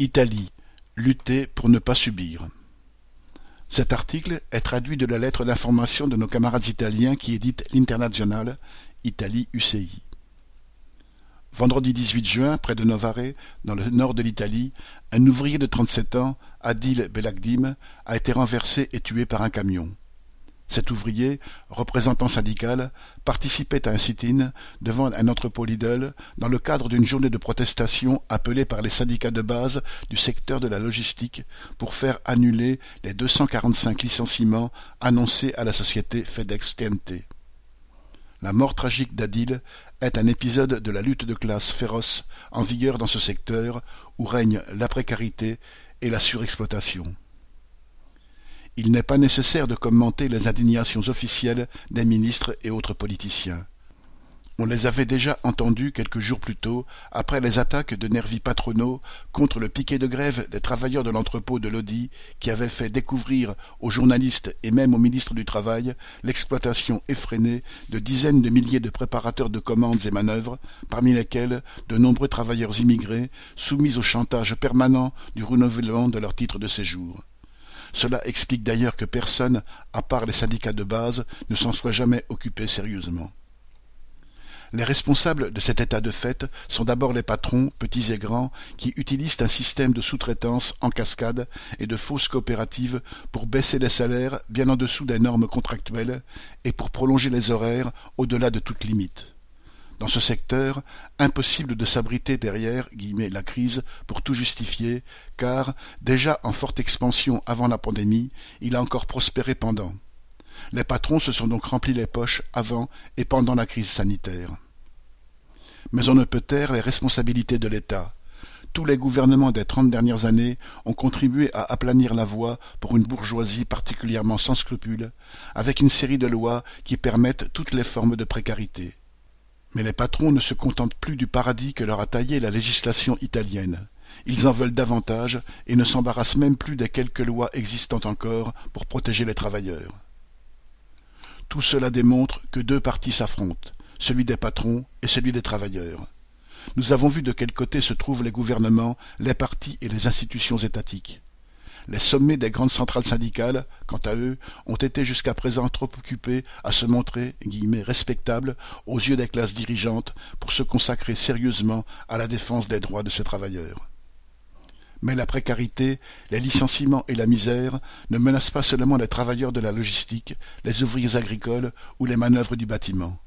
Italie, lutter pour ne pas subir. Cet article est traduit de la lettre d'information de nos camarades italiens qui éditent l'Internazionale, Italie UCI. Vendredi 18 juin, près de Novare, dans le nord de l'Italie, un ouvrier de 37 ans, Adil Belagdim, a été renversé et tué par un camion. Cet ouvrier, représentant syndical, participait à un sit-in devant un entrepôt Lidl dans le cadre d'une journée de protestation appelée par les syndicats de base du secteur de la logistique pour faire annuler les 245 licenciements annoncés à la société FedEx TNT. La mort tragique d'Adil est un épisode de la lutte de classe féroce en vigueur dans ce secteur où règnent la précarité et la surexploitation. Il n'est pas nécessaire de commenter les indignations officielles des ministres et autres politiciens. On les avait déjà entendus quelques jours plus tôt, après les attaques de nervis patronaux contre le piquet de grève des travailleurs de l'entrepôt de Lodi, qui avait fait découvrir aux journalistes et même au ministre du Travail l'exploitation effrénée de dizaines de milliers de préparateurs de commandes et manœuvres, parmi lesquels de nombreux travailleurs immigrés soumis au chantage permanent du renouvellement de leur titre de séjour. Cela explique d'ailleurs que personne, à part les syndicats de base, ne s'en soit jamais occupé sérieusement. Les responsables de cet état de fait sont d'abord les patrons, petits et grands, qui utilisent un système de sous-traitance en cascade et de fausses coopératives pour baisser les salaires bien en dessous des normes contractuelles et pour prolonger les horaires au-delà de toute limite. Dans ce secteur, impossible de s'abriter derrière la crise pour tout justifier, car, déjà en forte expansion avant la pandémie, il a encore prospéré pendant. Les patrons se sont donc remplis les poches avant et pendant la crise sanitaire. Mais on ne peut taire les responsabilités de l'État. Tous les gouvernements des trente dernières années ont contribué à aplanir la voie pour une bourgeoisie particulièrement sans scrupules, avec une série de lois qui permettent toutes les formes de précarité. Mais les patrons ne se contentent plus du paradis que leur a taillé la législation italienne. Ils en veulent davantage et ne s'embarrassent même plus des quelques lois existantes encore pour protéger les travailleurs. Tout cela démontre que deux partis s'affrontent, celui des patrons et celui des travailleurs. Nous avons vu de quel côté se trouvent les gouvernements, les partis et les institutions étatiques. Les sommets des grandes centrales syndicales, quant à eux, ont été jusqu'à présent trop occupés à se montrer guillemets, respectables aux yeux des classes dirigeantes pour se consacrer sérieusement à la défense des droits de ces travailleurs. Mais la précarité, les licenciements et la misère ne menacent pas seulement les travailleurs de la logistique, les ouvriers agricoles ou les manœuvres du bâtiment.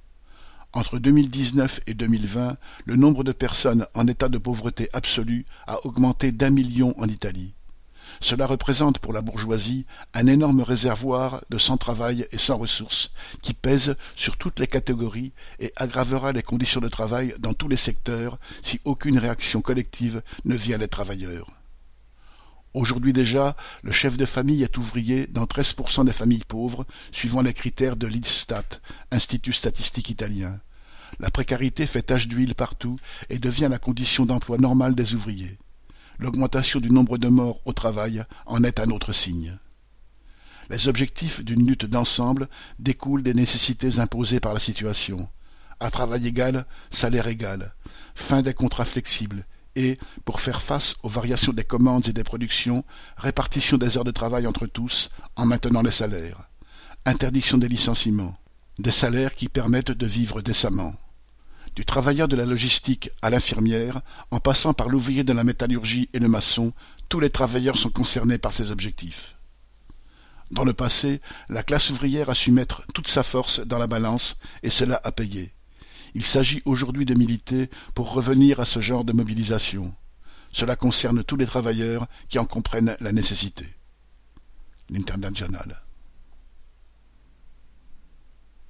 Entre 2019 et 2020, le nombre de personnes en état de pauvreté absolue a augmenté d'un million en Italie. Cela représente pour la bourgeoisie un énorme réservoir de sans-travail et sans ressources qui pèse sur toutes les catégories et aggravera les conditions de travail dans tous les secteurs si aucune réaction collective ne vient des travailleurs. Aujourd'hui déjà, le chef de famille est ouvrier dans 13% des familles pauvres, suivant les critères de l'ISTAT, Institut statistique italien. La précarité fait tache d'huile partout et devient la condition d'emploi normale des ouvriers. L'augmentation du nombre de morts au travail en est un autre signe. Les objectifs d'une lutte d'ensemble découlent des nécessités imposées par la situation. À travail égal, salaire égal, fin des contrats flexibles et, pour faire face aux variations des commandes et des productions, répartition des heures de travail entre tous en maintenant les salaires, interdiction des licenciements, des salaires qui permettent de vivre décemment du travailleur de la logistique à l'infirmière, en passant par l'ouvrier de la métallurgie et le maçon, tous les travailleurs sont concernés par ces objectifs. Dans le passé, la classe ouvrière a su mettre toute sa force dans la balance, et cela a payé. Il s'agit aujourd'hui de militer pour revenir à ce genre de mobilisation. Cela concerne tous les travailleurs qui en comprennent la nécessité. L'International.